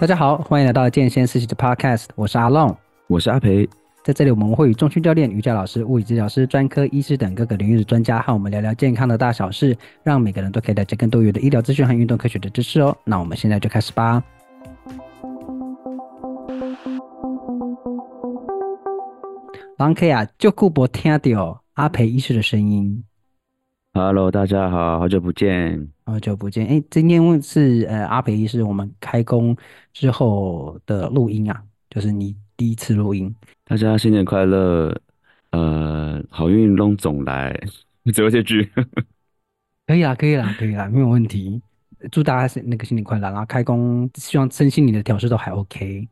大家好，欢迎来到健先思齐的 Podcast，我是阿浪，我是阿培，在这里我们会与中训教练、瑜伽老师、物理治疗师、专科医师等各个领域的专家和我们聊聊健康的大小事，让每个人都可以了解更多元的医疗资讯和运动科学的知识哦。那我们现在就开始吧。狼 K 啊，就顾博听到阿培医师的声音。Hello，大家好，好久不见，好久不见。哎，今天是呃阿培医师我们开工之后的录音啊，就是你第一次录音。大家新年快乐，呃，好运龙总来，最后这句。可以啦，可以啦，可以啦，没有问题。祝大家是那个新年快乐，然后开工，希望身心灵的调试都还 OK。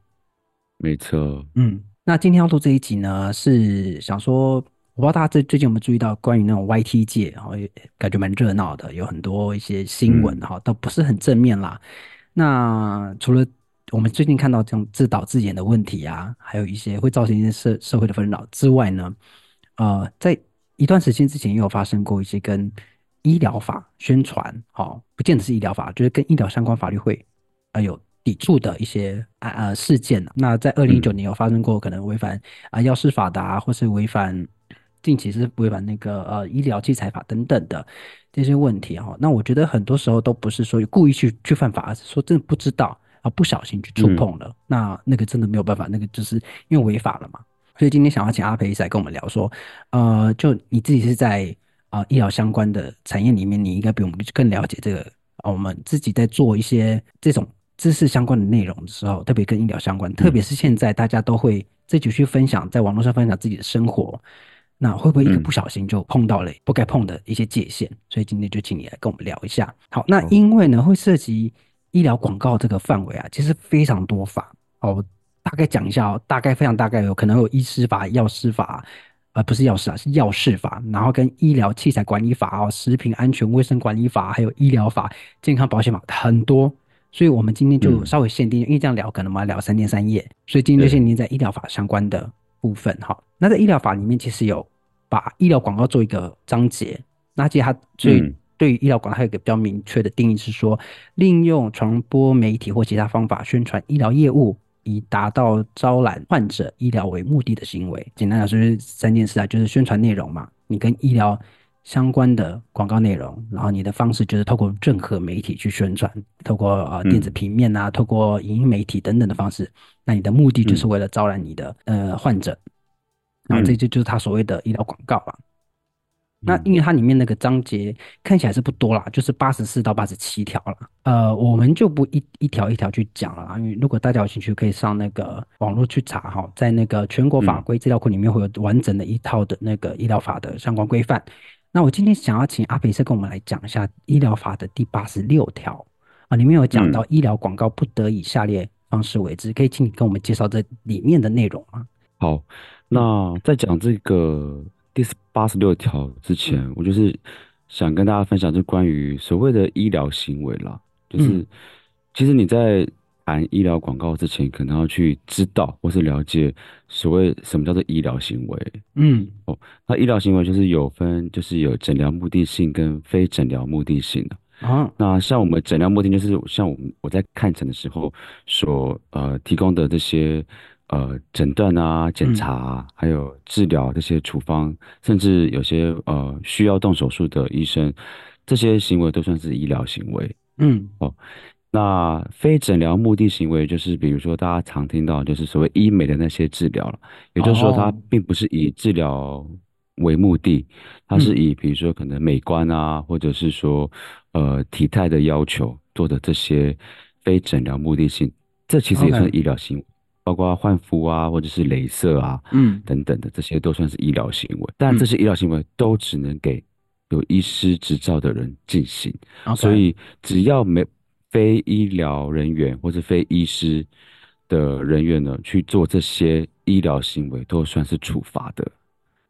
没错，嗯，那今天要录这一集呢，是想说。我不知道大家最最近有没有注意到关于那种 YT 界，然后感觉蛮热闹的，有很多一些新闻哈，倒不是很正面啦。那除了我们最近看到这种自导自演的问题啊，还有一些会造成一些社社会的纷扰之外呢，呃，在一段时间之前也有发生过一些跟医疗法宣传，哦，不见得是医疗法，就是跟医疗相关法律会啊有抵触的一些啊呃事件。那在二零一九年有发生过可能违反啊药师法的啊，或是违反。近期是违反那个呃医疗器材法等等的这些问题哈，那我觉得很多时候都不是说故意去去犯法，而是说真的不知道啊，不小心去触碰了，嗯、那那个真的没有办法，那个就是因为违法了嘛。所以今天想要请阿培一起来跟我们聊说，呃，就你自己是在啊、呃、医疗相关的产业里面，你应该比我们更了解这个啊。我们自己在做一些这种知识相关的内容的时候，特别跟医疗相关，特别是现在大家都会自己去分享，在网络上分享自己的生活。那会不会一个不小心就碰到了不该碰的一些界限？嗯、所以今天就请你来跟我们聊一下。好，那因为呢会涉及医疗广告这个范围啊，其实非常多法哦。我大概讲一下哦，大概非常大概有可能有医师法、药师法，呃，不是药师啊，是药事法，然后跟医疗器材管理法哦、食品安全卫生管理法，还有医疗法、健康保险法很多。所以我们今天就稍微限定，嗯、因为这样聊可能我们要聊三天三夜，所以今天就限定在医疗法相关的部分哈。那在医疗法里面，其实有把医疗广告做一个章节。那其实它最对于医疗广告还有一个比较明确的定义是说，利用传播媒体或其他方法宣传医疗业务，以达到招揽患者医疗为目的的行为。简单来说，就是三件事啊，就是宣传内容嘛，你跟医疗相关的广告内容，然后你的方式就是透过任何媒体去宣传，透过呃电子平面啊，透过影音媒体等等的方式，那你的目的就是为了招揽你的呃患者。然后这就就是他所谓的医疗广告了。那因为它里面那个章节看起来是不多啦，就是八十四到八十七条了。呃，我们就不一一条一条去讲了，因为如果大家有兴趣，可以上那个网络去查哈，在那个全国法规资料库里面会有完整的一套的那个医疗法的相关规范。那我今天想要请阿培社跟我们来讲一下医疗法的第八十六条啊，里面有讲到医疗广告不得以下列方式为之，可以请你跟我们介绍这里面的内容吗？好。那在讲这个第八十六条之前，我就是想跟大家分享，就关于所谓的医疗行为啦。就是其实你在谈医疗广告之前，可能要去知道或是了解所谓什么叫做医疗行为。嗯，哦，那医疗行为就是有分，就是有诊疗目的性跟非诊疗目的性的。啊，那像我们诊疗目的就是像我们我在看诊的时候所呃提供的这些。呃，诊断啊，检查啊，还有治疗这些处方，嗯、甚至有些呃需要动手术的医生，这些行为都算是医疗行为。嗯，哦，那非诊疗目的行为就是，比如说大家常听到就是所谓医美的那些治疗了，也就是说它并不是以治疗为目的，它是以比如说可能美观啊，或者是说呃体态的要求做的这些非诊疗目的性，这其实也算医疗行为。包括换肤啊，或者是镭射啊，嗯，等等的这些都算是医疗行为，但这些医疗行为都只能给有医师执照的人进行。所以只要没非医疗人员或者非医师的人员呢去做这些医疗行为，都算是处罚的。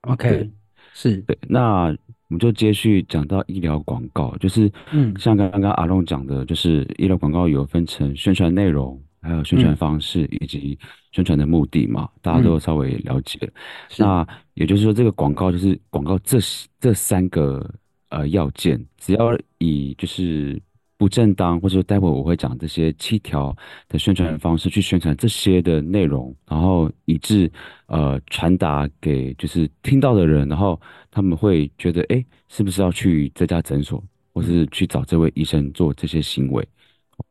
OK，对是对。那我们就接续讲到医疗广告，就是嗯，像刚刚阿龙讲的，就是医疗广告有分成宣传内容。还有宣传方式以及宣传的目的嘛，嗯、大家都稍微了解。嗯、那也就是说，这个广告就是广告这这三个呃要件，只要以就是不正当，或者说待会我会讲这些七条的宣传方式去宣传这些的内容，然后以致呃传达给就是听到的人，然后他们会觉得哎，是不是要去这家诊所，或是去找这位医生做这些行为，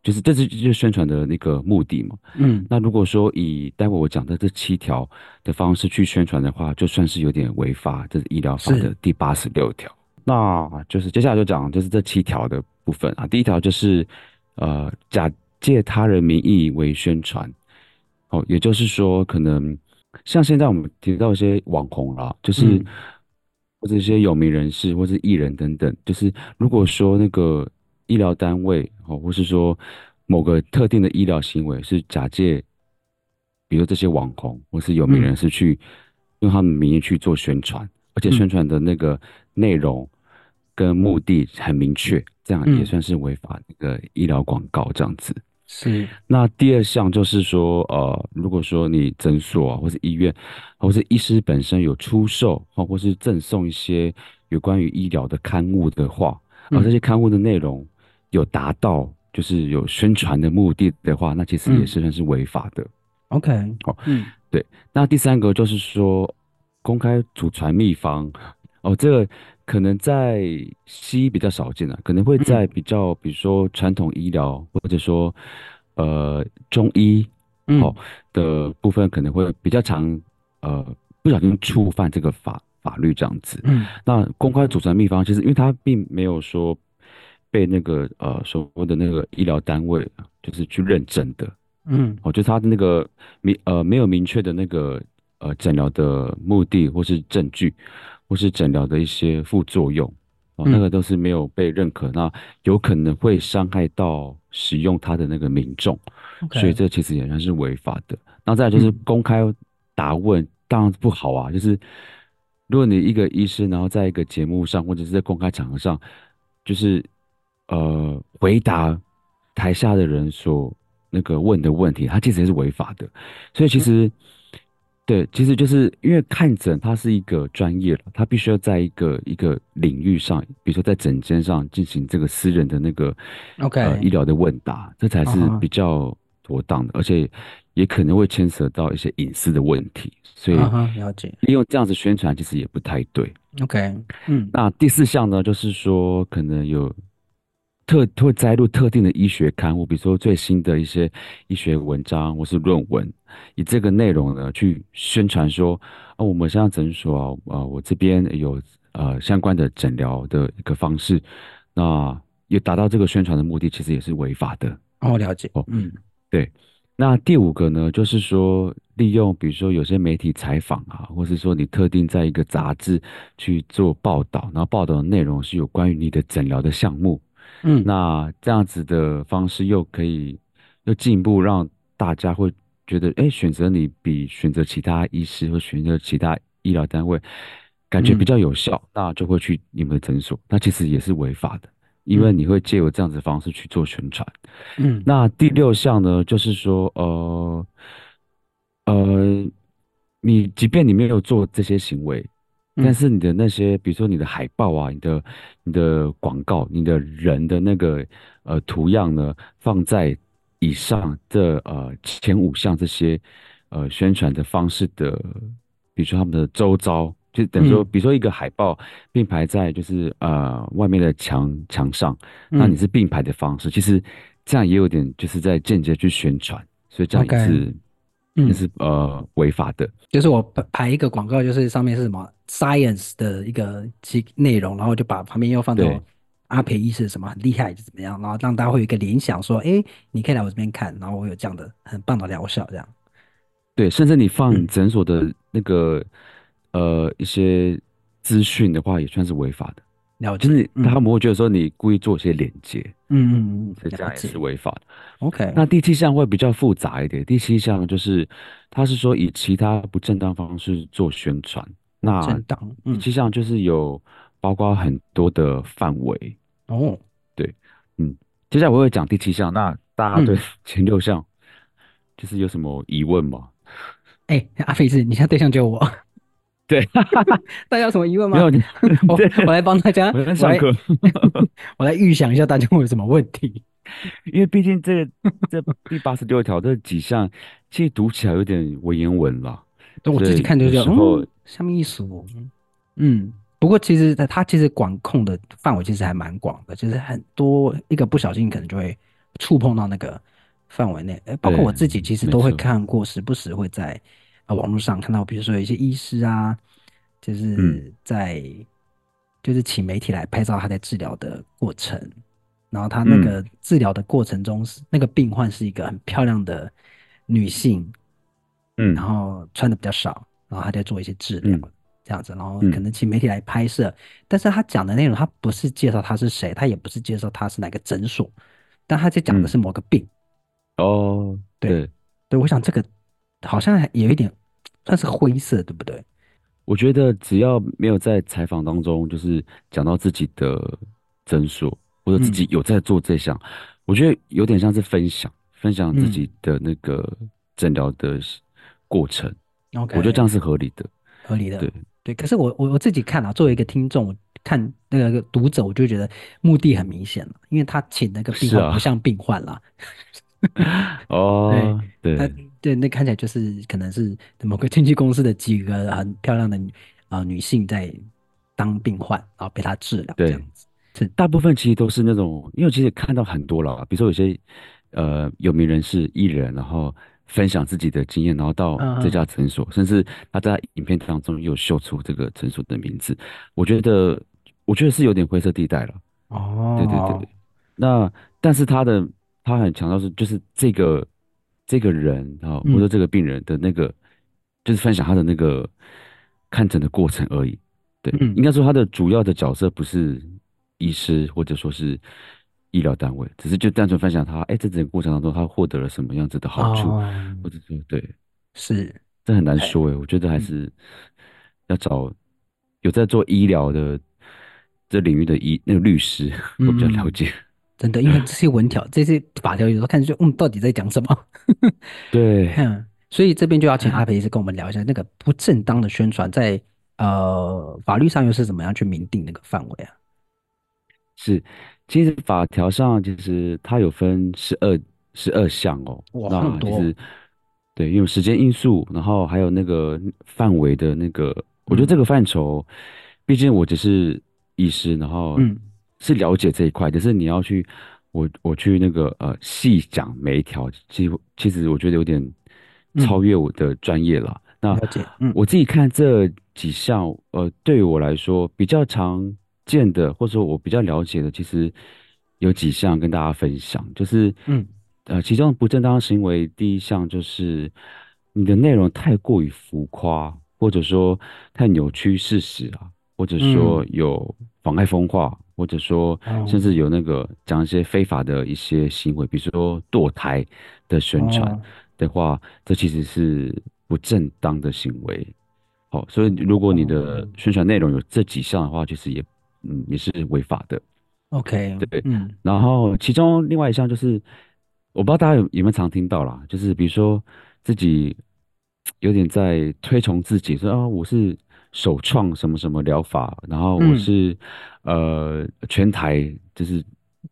就是这是就是宣传的那个目的嘛。嗯，那如果说以待会我讲的这七条的方式去宣传的话，就算是有点违法，这是医疗法的第八十六条。那就是接下来就讲就是这七条的部分啊。第一条就是呃假借他人名义为宣传，哦，也就是说可能像现在我们提到一些网红啦，就是、嗯、或者一些有名人士或者艺人等等，就是如果说那个医疗单位哦，或是说某个特定的医疗行为是假借，比如这些网红或是有名人士去用他们名义去做宣传，嗯、而且宣传的那个内容。跟目的很明确，这样也算是违法那个医疗广告这样子。是。那第二项就是说，呃，如果说你诊所啊，或是医院，或是医师本身有出售或或是赠送一些有关于医疗的刊物的话，而这些刊物的内容有达到就是有宣传的目的的话，那其实也是算是违法的。OK，好，嗯，对。那第三个就是说，公开祖传秘方，哦，这个。可能在西医比较少见了，可能会在比较，比如说传统医疗或者说呃中医哦的部分，可能会比较常呃不小心触犯这个法法律这样子。嗯，那公开祖传秘方，其实因为它并没有说被那个呃所谓的那个医疗单位就是去认证的。嗯，哦，就是它的那个明呃没有明确的那个呃诊疗的目的或是证据。或是诊疗的一些副作用，哦，那个都是没有被认可，嗯、那有可能会伤害到使用它的那个民众.所以这其实也算是违法的。那再来就是公开答问，嗯、当然不好啊。就是如果你一个医师，然后在一个节目上或者是在公开场合上，就是呃回答台下的人所那个问的问题，他其实也是违法的。所以其实。嗯对，其实就是因为看诊，它是一个专业了，它必须要在一个一个领域上，比如说在诊间上进行这个私人的那个 OK、呃、医疗的问答，这才是比较妥当的，uh huh. 而且也可能会牵扯到一些隐私的问题，所以了解利用这样子宣传其实也不太对。OK，嗯，那第四项呢，就是说可能有。特会摘录特定的医学刊物，比如说最新的一些医学文章或是论文，以这个内容呢去宣传说啊，我们现在诊所啊，呃，我这边有呃相关的诊疗的一个方式，那也达到这个宣传的目的，其实也是违法的。哦，了解。哦，嗯，对。那第五个呢，就是说利用比如说有些媒体采访啊，或是说你特定在一个杂志去做报道，然后报道的内容是有关于你的诊疗的项目。嗯，那这样子的方式又可以又进一步让大家会觉得，哎，选择你比选择其他医师或选择其他医疗单位感觉比较有效，嗯、那就会去你们的诊所。那其实也是违法的，因为你会借由这样子的方式去做宣传。嗯，那第六项呢，就是说，呃，呃，你即便你没有做这些行为。但是你的那些，比如说你的海报啊，你的、你的广告，你的人的那个呃图样呢，放在以上这呃前五项这些呃宣传的方式的，比如说他们的周遭，就等于说，比如说一个海报并排在就是呃外面的墙墙上，那你是并排的方式，其实这样也有点就是在间接去宣传，所以这样也是。那是呃违法的，就是我排一个广告，就是上面是什么 science 的一个其内容，然后就把旁边又放到阿培医师什么很厉害，就怎么样，然后让大家会有一个联想，说，哎，你可以来我这边看，然后我有这样的很棒的疗效，这样。对，甚至你放诊所的那个、嗯、呃一些资讯的话，也算是违法的。了解，就是他们会觉得说你故意做一些连接，嗯嗯嗯，这样也是违法的。OK，那第七项会比较复杂一点。第七项就是，他是说以其他不正当方式做宣传。那正当，嗯，第七项就是有包括很多的范围。哦，对，嗯，接下来我会讲第七项。那大家对 前六项就是有什么疑问吗？哎、嗯欸，阿飞是，你现在对象就我。对，大家有什么疑问吗？没有，我我来帮大家，我在上课，我来预想一下大家会有什么问题。因为毕竟这个这第八十六条这几项，其实读起来有点文言文了。对，我自己看就觉得，嗯，什么意思？嗯，不过其实它其实管控的范围其实还蛮广的，就是很多一个不小心可能就会触碰到那个范围内。包括我自己其实都会看过，时不时会在啊网络上看到，比如说有一些医师啊，就是在、嗯、就是请媒体来拍照他在治疗的过程。然后他那个治疗的过程中，是、嗯、那个病患是一个很漂亮的女性，嗯，然后穿的比较少，然后他在做一些治疗，嗯、这样子，然后可能请媒体来拍摄，嗯、但是他讲的内容，他不是介绍他是谁，他也不是介绍他是哪个诊所，但他在讲的是某个病。嗯、哦，对对，对，我想这个好像有一点算是灰色，对不对？我觉得只要没有在采访当中就是讲到自己的诊所。或者自己有在做这项，嗯、我觉得有点像是分享，分享自己的那个诊疗的过程。我觉得这样是合理的，合理的。对对，可是我我我自己看啊，作为一个听众看那个读者，我就觉得目的很明显了，因为他请那个病患不像病患了。哦，对对，对，那看起来就是可能是某个经纪公司的几个很漂亮的啊、呃、女性在当病患，然后被他治疗这样子。是大部分其实都是那种，因为其实看到很多了，比如说有些呃有名人士、艺人，然后分享自己的经验，然后到这家诊所，uh. 甚至他在影片当中又秀出这个诊所的名字，我觉得我觉得是有点灰色地带了。哦，对对对对。那但是他的他很强调是，就是这个这个人啊，或者这个病人的那个，嗯、就是分享他的那个看诊的过程而已。对，嗯、应该说他的主要的角色不是。医师或者说是医疗单位，只是就单纯分享他，哎，这整个过程当中他获得了什么样子的好处，哦、或者说对，是这很难说哎，哎我觉得还是要找有在做医疗的这领域的医那个律师，我比较了解。嗯、真的，因为这些文条、这些法条，有时候看就嗯，到底在讲什么？对，嗯，所以这边就要请阿培医师跟我们聊一下那个不正当的宣传在，呃法律上又是怎么样去明定那个范围啊？是，其实法条上其实它有分十二十二项哦，哇，那就是对，因为时间因素，然后还有那个范围的那个，我觉得这个范畴，嗯、毕竟我只是医师，然后是了解这一块，可、嗯、是你要去我我去那个呃细讲每一条，其实其实我觉得有点超越我的专业了。嗯、那、嗯、我自己看这几项，呃，对于我来说比较常见的，或者说我比较了解的，其实有几项跟大家分享，就是，嗯，呃，其中不正当行为，第一项就是你的内容太过于浮夸，或者说太扭曲事实啊，或者说有妨碍风化，嗯、或者说甚至有那个讲一些非法的一些行为，比如说堕胎的宣传的话，哦、这其实是不正当的行为。好，所以如果你的宣传内容有这几项的话，其实也。嗯，也是违法的。OK，对，嗯，然后其中另外一项就是，我不知道大家有有没有常听到啦，就是比如说自己有点在推崇自己，说啊，我是首创什么什么疗法，然后我是、嗯、呃全台就是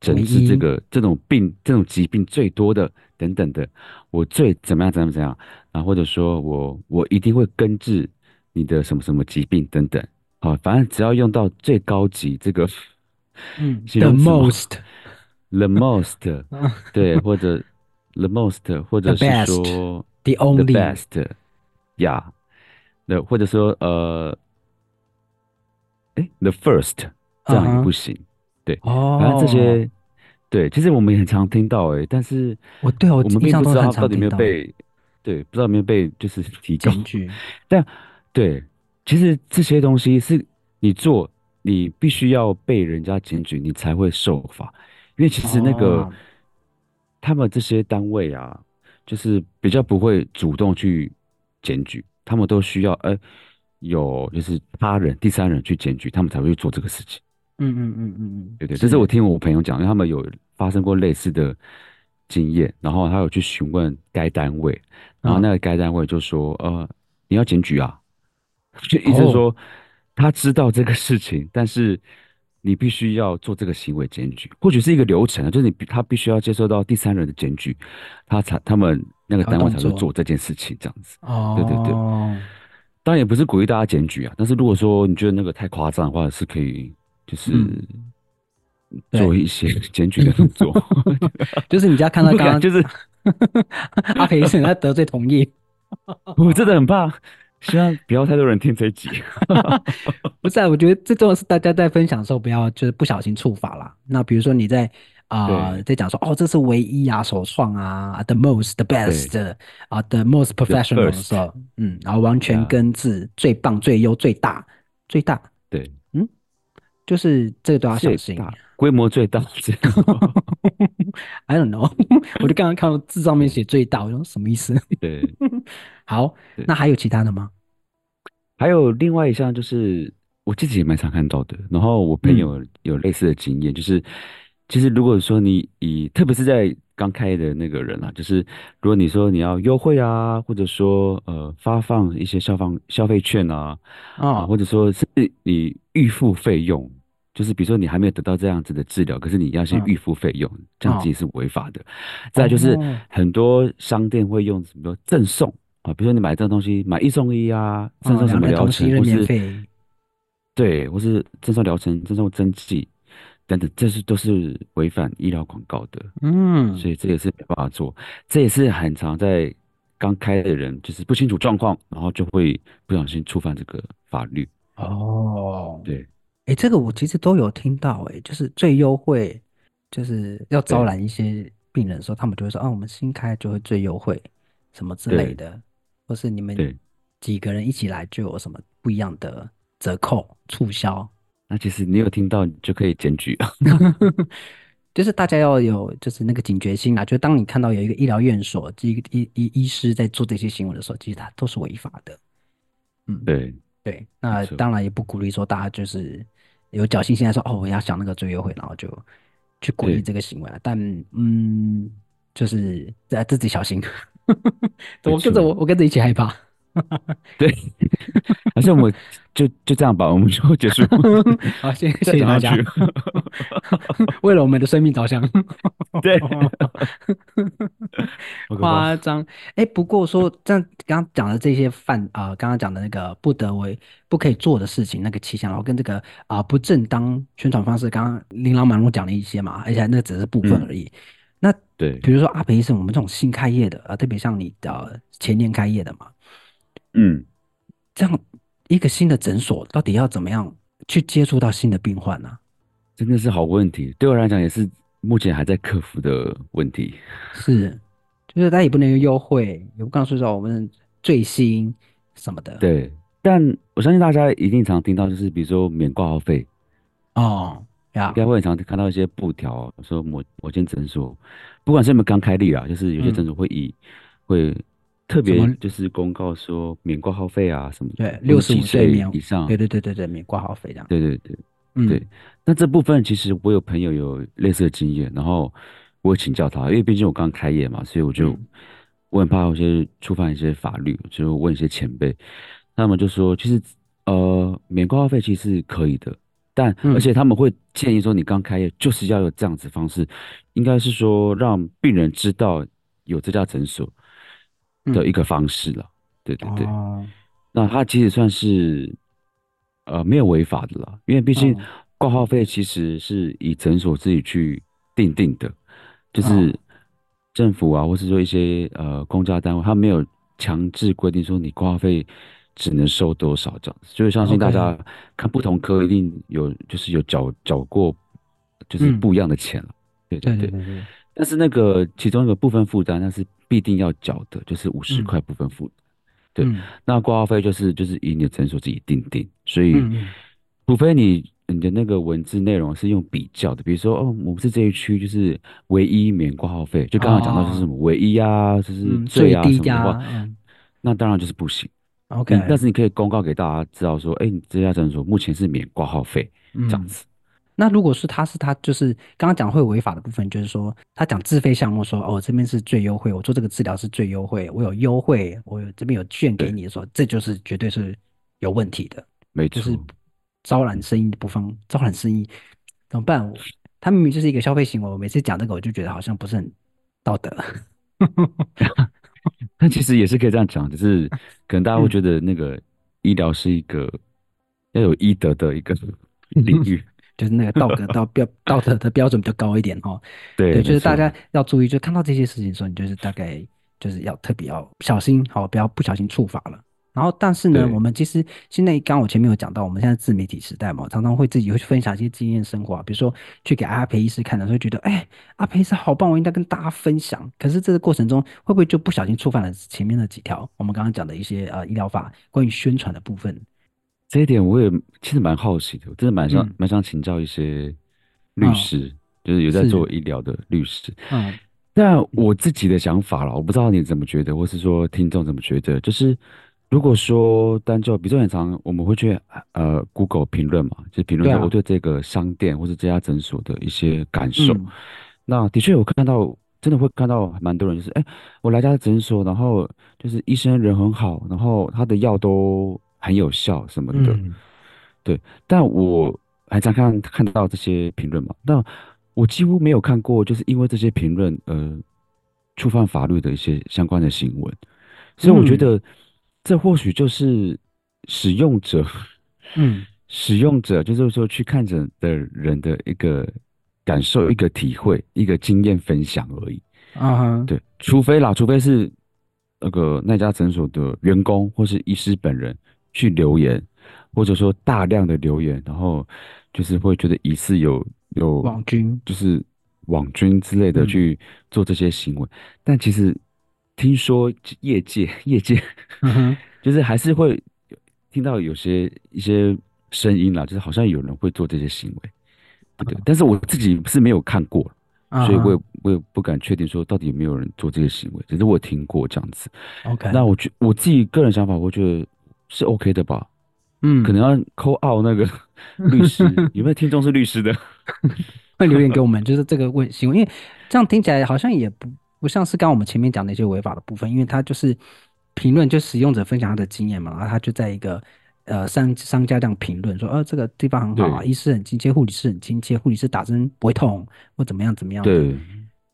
诊治这个这种病这种疾病最多的等等的，我最怎么样怎么怎样，然后或者说我我一定会根治你的什么什么疾病等等。好，反正只要用到最高级这个，嗯，the most，the most，对，或者 the most，或者是说 the only the best，yeah，那或者说呃，哎，the first，这样也不行，对，反正这些，对，其实我们也很常听到，哎，但是我对我们并不知道到底有没有被，对，不知道有没有被就是提高，但对。其实这些东西是你做，你必须要被人家检举，你才会受罚。因为其实那个、哦、他们这些单位啊，就是比较不会主动去检举，他们都需要呃有就是他人、第三人去检举，他们才会去做这个事情。嗯嗯嗯嗯嗯，对对，这是我听我朋友讲，因为他们有发生过类似的经验，然后他有去询问该单位，然后那个该单位就说呃你要检举啊。就意思是说，他知道这个事情，但是你必须要做这个行为检举，或许是一个流程，就是你他必须要接受到第三人的检举，他才他们那个单位才会做这件事情，这样子。哦，对对对。当然也不是鼓励大家检举啊，但是如果说你觉得那个太夸张的话，是可以就是做一些 检举的动作。就是你家看到刚刚就是 阿培医生他得罪同业。我真的很怕，希望不要太多人听这一集。不是啊，我觉得最重要是大家在分享的时候不要就是不小心触法啦。那比如说你在啊、呃、在讲说哦，这是唯一啊，首创啊，the most the best 啊，the most professional 的时候，嗯，然后完全根治最棒、最优、最大、最大。对，嗯，就是这个都要小心。规模最大，I don't know，我就刚刚看到字上面写最大，我说什么意思？对，好，那还有其他的吗？还有另外一项，就是我自己也蛮常看到的，然后我朋友有类似的经验，嗯、就是其实如果说你以，特别是在刚开业的那个人啊，就是如果你说你要优惠啊，或者说呃发放一些消防消费券啊，啊、哦，或者说是你预付费用。就是比如说你还没有得到这样子的治疗，可是你要先预付费用，嗯、这样子也是违法的。哦、再来就是很多商店会用什么赠送啊，比如说你买这个东西买一送一啊，赠送什么疗程，或是对，或是赠送疗程、赠送针剂等等，这是都是违反医疗广告的。嗯，所以这也是没办法做，这也是很常在刚开的人就是不清楚状况，然后就会不小心触犯这个法律。哦，对。哎、欸，这个我其实都有听到，哎，就是最优惠，就是要招揽一些病人的时候，他们就会说，啊，我们新开就会最优惠，什么之类的，或是你们几个人一起来就有什么不一样的折扣促销。那其实你有听到，你就可以检举啊。就是大家要有就是那个警觉心啊，就当你看到有一个医疗院所，一个医医医师在做这些行为的时候，其实它都是违法的。嗯，对对，那当然也不鼓励说大家就是。有侥幸心来说哦，我要想那个最优惠，然后就去鼓励这个行为了。但嗯，就是在自己小心。我跟着我，我跟着一起害怕。对，好像我就就这样吧，我们就结束。好，谢谢大家。为了我们的生命着想。对。夸张。哎，不过说这样，刚刚讲的这些犯啊，刚刚讲的那个不得为、不可以做的事情，那个气象，然后跟这个啊不正当宣传方式，刚刚琳琅满目讲了一些嘛，而且那只是部分而已。那对，比如说阿培医生，我们这种新开业的啊，特别像你的前年开业的嘛。嗯，这样一个新的诊所到底要怎么样去接触到新的病患呢？啊？真的是好问题，对我来讲也是目前还在克服的问题。是，就是他也不能用优惠，也不告诉到我们最新什么的。对，但我相信大家一定常听到，就是比如说免挂号费。哦，呀，应该会很常看到一些布条，说某某间诊所，不管是有没有刚开立啊，就是有些诊所会以、嗯、会。特别就是公告说免挂号费啊什么的，对，六十五岁以上，对对对对对，免挂号费这样。对对对，嗯，对。那这部分其实我有朋友有类似的经验，然后我请教他，因为毕竟我刚开业嘛，所以我就我很怕有些触犯一些法律，就问一些前辈，他们就说，其实呃免挂号费其实是可以的，但而且他们会建议说，你刚开业就是要有这样子方式，应该是说让病人知道有这家诊所。的一个方式了，对对对，哦、那它其实算是呃没有违法的了，因为毕竟挂号费其实是以诊所自己去定定的，就是政府啊，或是说一些呃公家单位，他没有强制规定说你挂号费只能收多少这样子，所以相信大家看不同科一定有就是有缴缴过就是不一样的钱了，嗯、对对对，对对对，但是那个其中一个部分负担那是。必定要缴的，就是五十块部分付对，嗯、那挂号费就是就是以你的诊所自己定定，所以，嗯、除非你你的那个文字内容是用比较的，比如说哦，我们是这一区就是唯一免挂号费，就刚刚讲到是什么唯一啊，就是最啊什么的话，嗯、那当然就是不行。OK，但是你可以公告给大家知道说，哎，你这家诊所目前是免挂号费，这样子。那如果是他是他就是刚刚讲会违法的部分，就是说他讲自费项目说，说哦这边是最优惠，我做这个治疗是最优惠，我有优惠，我有这边有券给你的时候，这就是绝对是有问题的，没。错，就是招揽生意的部分，招揽生意怎么办？他明明就是一个消费行为，我每次讲这个，我就觉得好像不是很道德。那其实也是可以这样讲，只是可能大家会觉得那个医疗是一个要有医德的一个 领域，就是那个道德 道标道德的标准比较高一点哈。对，对，就是大家要注意，就看到这些事情的时候，你就是大概就是要特别要小心，好，不要不小心触法了。然后，但是呢，我们其实现在刚刚我前面有讲到，我们现在自媒体时代嘛，常常会自己会去分享一些经验生活啊，比如说去给阿培医师看的时候，觉得哎，阿培医师好棒，我应该跟大家分享。可是这个过程中，会不会就不小心触犯了前面的几条我们刚刚讲的一些呃医疗法关于宣传的部分？这一点我也其实蛮好奇的，我真的蛮想、嗯、蛮想请教一些律师，哦、就是有在做医疗的律师。嗯，那我自己的想法了，我不知道你怎么觉得，或是说听众怎么觉得，就是。如果说单就，比如说很常我们会去呃 Google 评论嘛，就评论说我对这个商店或者这家诊所的一些感受。嗯、那的确我看到，真的会看到蛮多人就是，哎、欸，我来家诊所，然后就是医生人很好，然后他的药都很有效什么的。嗯、对，但我还常看看到这些评论嘛，那我几乎没有看过，就是因为这些评论呃触犯法律的一些相关的新闻，所以我觉得。嗯这或许就是使用者，嗯，使用者就是说去看诊的人的一个感受、一个体会、一个经验分享而已。啊哈，对，除非啦，除非是那个那家诊所的员工或是医师本人去留言，或者说大量的留言，然后就是会觉得疑似有有网军，就是网军之类的去做这些行为，嗯、但其实。听说业界业界，嗯、就是还是会听到有些一些声音啦，就是好像有人会做这些行为，对对。但是我自己是没有看过，所以我也我也不敢确定说到底有没有人做这些行为。只是我听过这样子。OK，那我觉我自己个人想法，我觉得是 OK 的吧。嗯，可能要 call out 那个律师，有没有听众是律师的？会留言给我们，就是这个问行为，因为这样听起来好像也不。不像是刚刚我们前面讲的一些违法的部分，因为他就是评论，就使用者分享他的经验嘛，然后他就在一个呃商商家这样评论说，呃这个地方很好啊，医师很亲切，护理师很亲切，护理师打针不会痛或怎么样怎么样，对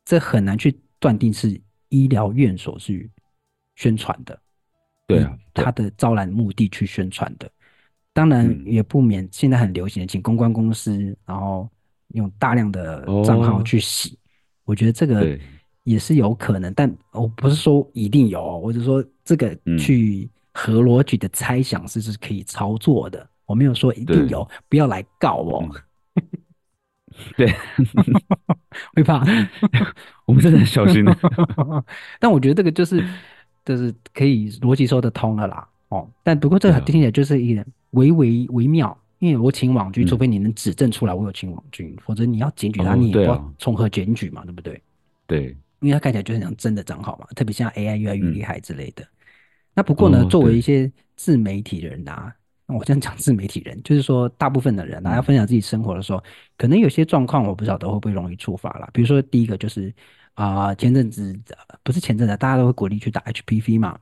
这很难去断定是医疗院所去宣传的，对啊，他的招揽目的去宣传的，当然也不免现在很流行的请公关公司，然后用大量的账号去洗，哦、我觉得这个。也是有可能，但我不是说一定有，我是说这个去合逻辑的猜想是是可以操作的。嗯、我没有说一定有，不要来告我。对，会怕，我们真的很小心的。但我觉得这个就是就是可以逻辑说得通了啦。哦，但不过这个听起来就是一点微微微妙，因为我请网军，除非你能指证出来我有请网军，嗯、否则你要检举他，你也不知道从何检举嘛，对不对？对。因为他看起来就是像真的账号嘛，特别像 AI 越来越厉害之类的。嗯、那不过呢，哦、作为一些自媒体人啊，那我这样讲自媒体人，就是说大部分的人啊，要分享自己生活的时候，嗯、可能有些状况我不晓得会不会容易触发啦。比如说第一个就是啊、呃，前阵子不是前阵子，大家都会鼓励去打 HPV 嘛。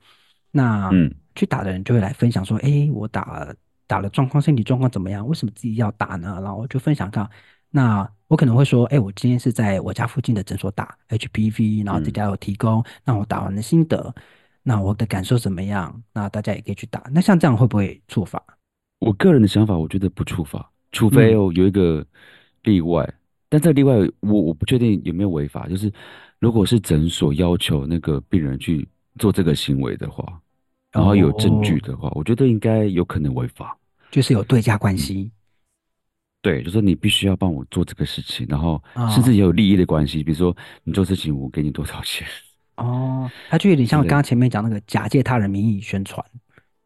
那嗯，去打的人就会来分享说，哎、嗯，我打打了状况，身体状况怎么样？为什么自己要打呢？然后我就分享到。那我可能会说，哎、欸，我今天是在我家附近的诊所打 HPV，然后这家有提供，那、嗯、我打完的心得，那我的感受怎么样？那大家也可以去打。那像这样会不会触发？我个人的想法，我觉得不触发，除非有有一个例外。嗯、但这个例外，我我不确定有没有违法。就是如果是诊所要求那个病人去做这个行为的话，然后有证据的话，哦、我觉得应该有可能违法，就是有对价关系。嗯对，就是你必须要帮我做这个事情，然后甚至也有利益的关系，哦、比如说你做事情，我给你多少钱。哦，他就有点像我刚刚前面讲那个假借他人名义宣传。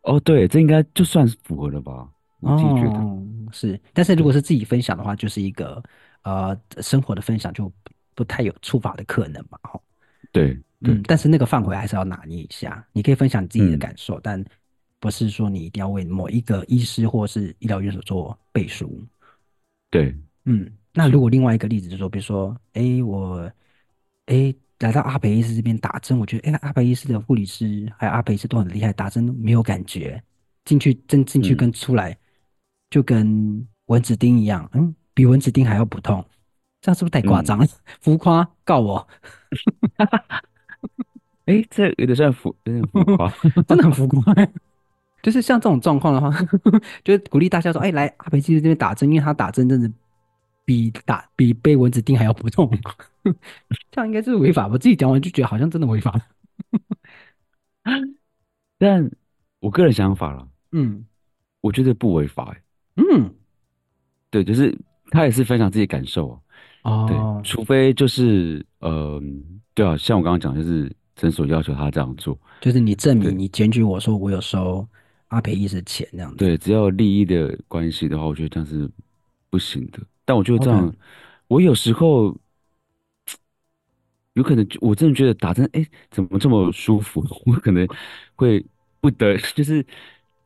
哦，对，这应该就算是符合了吧？我自己觉得、哦、是，但是如果是自己分享的话，就是一个呃生活的分享，就不太有触法的可能嘛。哈，对，嗯，但是那个范围还是要拿捏一下。你可以分享自己的感受，嗯、但不是说你一定要为某一个医师或是医疗院所做背书。对，嗯，那如果另外一个例子就是说，比如说，哎，我，哎，来到阿培医师这边打针，我觉得，哎，阿培医师的护理师还有阿培医师都很厉害，打针没有感觉，进去真进去跟出来，嗯、就跟蚊子叮一样，嗯，比蚊子叮还要不痛，这样是不是太夸张了？嗯、浮夸告我！哎、欸，这有点像浮，有点浮夸，真的很浮夸。就是像这种状况的话，就是鼓励大家说：“哎、欸，来阿培医师这边打针，因为他打针真的比打比被蚊子叮还要不痛。”这样应该是违法。我自己讲完就觉得好像真的违法。但我个人想法了，嗯，我觉得不违法、欸。嗯，对，就是他也是分享自己感受啊。哦，对，除非就是，嗯、呃，对啊，像我刚刚讲，就是。诊所要求他这样做，就是你证明你检举我说我有收阿培医师钱这样子。对，只要利益的关系的话，我觉得这样是不行的。但我觉得这样.我有时候有可能，我真的觉得打针，哎，怎么这么舒服？我可能会不得，就是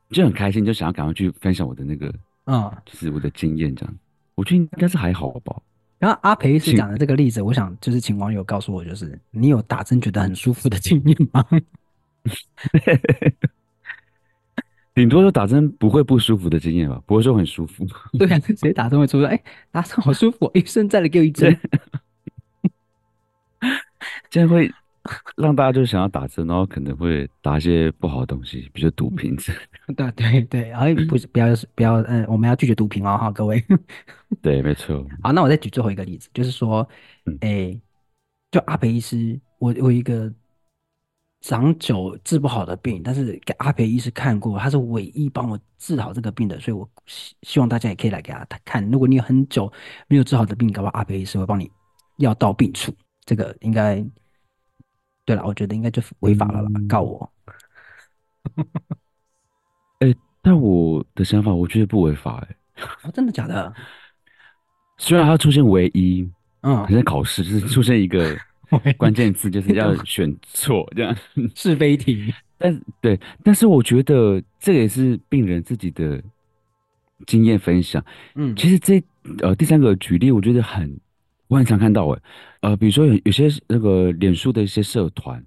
就很开心，就想要赶快去分享我的那个，嗯，就是我的经验这样。我觉得应该是还好吧。然后阿培医师讲的这个例子，我想就是请网友告诉我，就是你有打针觉得很舒服的经验吗？顶多说打针不会不舒服的经验吧，不会说很舒服。对啊，谁打针会舒服？哎，打针好舒服，医生再来给我一针。这样会让大家就想要打针，然后可能会打一些不好的东西，比如毒品之类的。对对对，然后不不要不要嗯，我们要拒绝毒品哦哈，各位。对，没错。好，那我再举最后一个例子，就是说，哎、欸，就阿培医师，我我一个长久治不好的病，但是给阿培医师看过，他是唯一帮我治好这个病的，所以我希希望大家也可以来给他看。如果你有很久没有治好的病，搞不好阿培医师会帮你药到病除。这个应该对了，我觉得应该就违法了啦，嗯、告我。哎、欸，但我的想法，我觉得不违法、欸。哎、哦，真的假的？虽然它出现唯一，嗯，好像考试就是出现一个 关键字，就是要选错这样 是非题。但对，但是我觉得这个也是病人自己的经验分享。嗯，其实这呃第三个举例，我觉得很我很常看到哎，呃，比如说有有些那个脸书的一些社团，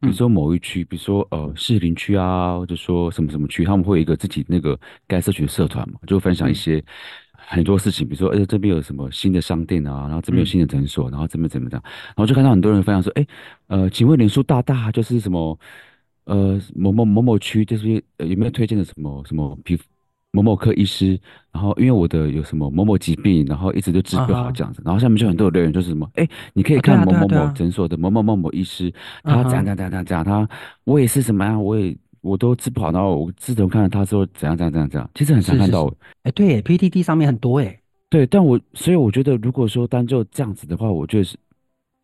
比如说某一区，比如说呃士林区啊，或者说什么什么区，他们会有一个自己那个该社区的社团嘛，就分享一些。很多事情，比如说，哎、欸，这边有什么新的商店啊，然后这边有新的诊所，嗯、然后这边怎么样，然后就看到很多人分享说，哎、欸，呃，请问脸书大大就是什么，呃，某某某某区就是、呃、有没有推荐的什么什么皮肤某某科医师？然后因为我的有什么某某疾病，然后一直就治不好这样子，然后下面就很多有留言就是什么，哎、欸，你可以看某某某诊所的某某某某医师，他讲讲讲讲讲他，我也是什么呀，我也。我都治不好，然后我自从看了他之后怎样怎样怎样怎样，其实很常看到。哎，对，PTT 上面很多哎。对，但我所以我觉得，如果说单就这样子的话，我觉得是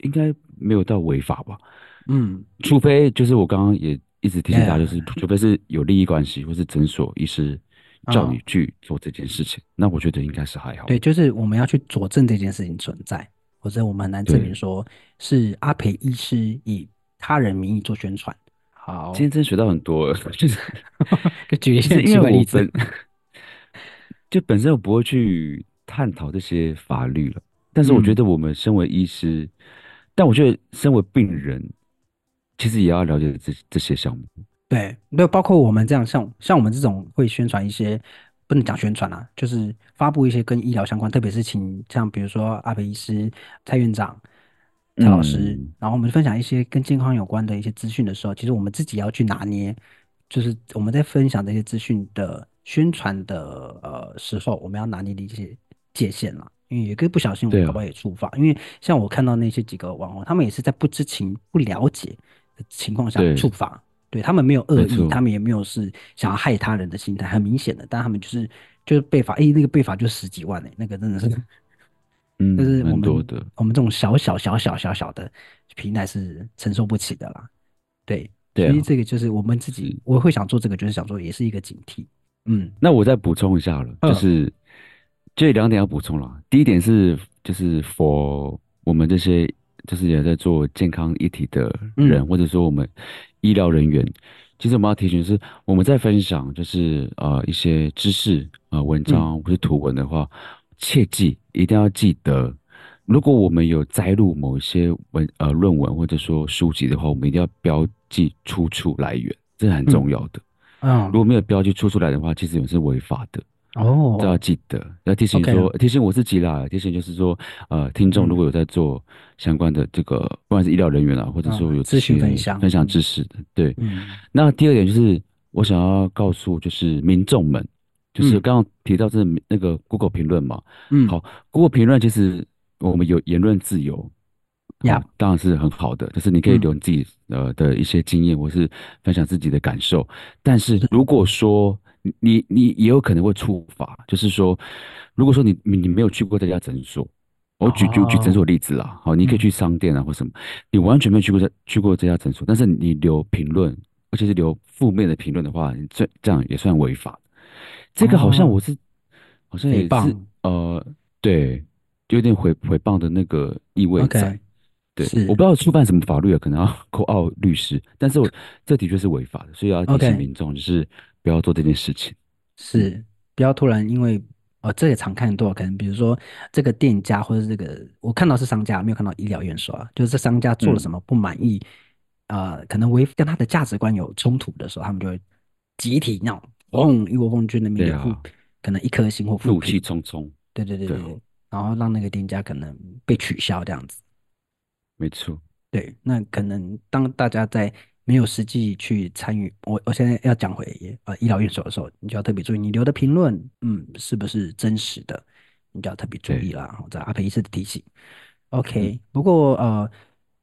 应该没有到违法吧。嗯，除非就是我刚刚也一直提醒大家，就是除非是有利益关系，或是诊所医师叫你去做这件事情，哦、那我觉得应该是还好。对，就是我们要去佐证这件事情存在，或者我们很难证明说是阿培医师以他人名义做宣传。好，今天真学到很多，就是 举一些因为我本 就本身我不会去探讨这些法律了，但是我觉得我们身为医师，嗯、但我觉得身为病人，其实也要了解这这些项目。对，没有包括我们这样像像我们这种会宣传一些，不能讲宣传啊，就是发布一些跟医疗相关，特别是请像比如说阿培医师、蔡院长。蔡老师，嗯、然后我们分享一些跟健康有关的一些资讯的时候，其实我们自己要去拿捏，就是我们在分享这些资讯的宣传的呃时候，我们要拿捏的一些界限了。因为有一个不小心，我们搞不好也触发。啊、因为像我看到那些几个网红，他们也是在不知情、不了解的情况下触发，对，他们没有恶意，他们也没有是想要害他人的心态，很明显的，但他们就是就是被罚，哎，那个被罚就十几万哎，那个真的是。嗯，就是我们我们这种小小小小小小的平台是承受不起的啦。对，对啊，所以这个就是我们自己，我会想做这个，就是想做也是一个警惕。嗯，那我再补充一下了，就是这两点要补充了。第一点是，就是 for 我们这些就是也在做健康议题的人，嗯、或者说我们医疗人员，其实我们要提醒是，我们在分享就是呃一些知识啊、呃、文章或是图文的话。嗯切记一定要记得，如果我们有摘录某一些文呃论文或者说书籍的话，我们一定要标记出处来源，这是很重要的。嗯，如果没有标记出处来的话，其实也是违法的。哦，都要记得，要提醒说，okay. 提醒我自己啦，提醒就是说，呃，听众如果有在做相关的这个，嗯、不管是医疗人员啊，或者说有资讯分享、分享知识的，对。嗯。那第二点就是，我想要告诉就是民众们，就是刚刚提到这那个 Google 评论嘛，嗯，好，Google 评论其实我们有言论自由，呀、嗯，当然是很好的，就是你可以留你自己呃的一些经验，或是分享自己的感受，但是。如果说你你也有可能会触法，就是说，如果说你你没有去过这家诊所，我举就举诊所例子啦，好，你可以去商店啊或什么，你完全没有去过这去过这家诊所，但是你留评论，而且是留负面的评论的话，你这这样也算违法。这个好像我是好像也是呃，对，就有点诽诽谤的那个意味在。对，我不知道触犯什么法律啊，可能要 扣奥律师，但是我这的确是违法的，所以要提醒民众就是。不要做这件事情，是不要突然因为哦，这也常看多，可能比如说这个店家或者这个我看到是商家，没有看到医疗院所啊，就是这商家做了什么不满意，啊、嗯呃，可能违跟他的价值观有冲突的时候，他们就会集体那种轰一窝蜂去那边给负，可能一颗星或负，怒气冲冲，对对对对，对，然后让那个店家可能被取消这样子，没错，对，那可能当大家在。没有实际去参与，我我现在要讲回呃医疗院所的时候，你就要特别注意你留的评论，嗯，是不是真实的，你就要特别注意啦。这阿培医师的提醒。OK，、嗯、不过呃，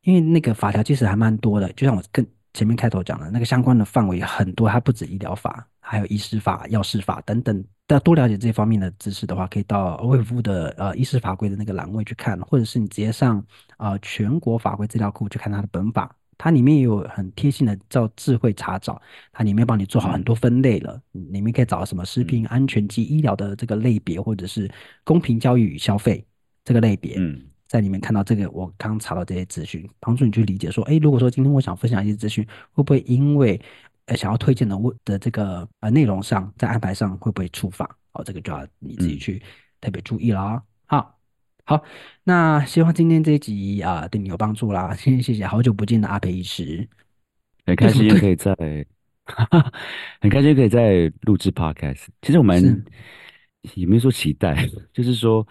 因为那个法条其实还蛮多的，就像我跟前面开头讲的，那个相关的范围很多，它不止医疗法，还有医师法、药师法等等。要多了解这方面的知识的话，可以到卫福部的呃医师法规的那个栏位去看，或者是你直接上呃全国法规资料库去看它的本法。它里面也有很贴心的叫智慧查找，它里面帮你做好很多分类了，里面可以找到什么食品安全及医疗的这个类别，或者是公平交易与消费这个类别，嗯，在里面看到这个我刚查到这些资讯，帮助你去理解说，哎，如果说今天我想分享一些资讯，会不会因为呃想要推荐的问的这个呃内容上，在安排上会不会触发？哦，这个就要你自己去特别注意了啊。好。好，那希望今天这一集啊、呃、对你有帮助啦。先谢谢好久不见的阿培医师，很开心可以在，很开心可以在录制 Podcast。其实我蛮也没说期待，就是说，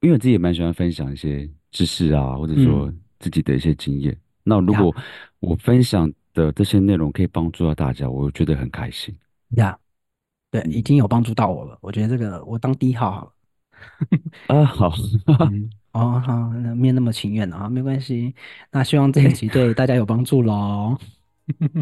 因为我自己也蛮喜欢分享一些知识啊，或者说自己的一些经验、嗯。那如果我分享的这些内容可以帮助到大家，我觉得很开心。呀，对，已经有帮助到我了。我觉得这个我当第一号好了。啊，好，嗯、哦，好，那没那么情愿啊，没关系。那希望这一集对大家有帮助喽。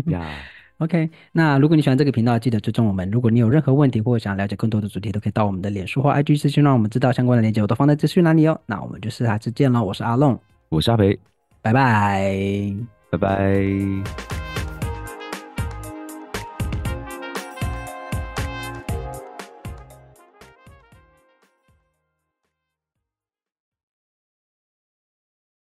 呀、yeah.，OK。那如果你喜欢这个频道，记得追踪我们。如果你有任何问题或者想了解更多的主题，都可以到我们的脸书或 IG 私讯，让我们知道相关的链接，我都放在资讯栏里哦。那我们就下次见喽，我是阿龙，我是阿培，拜拜，拜拜。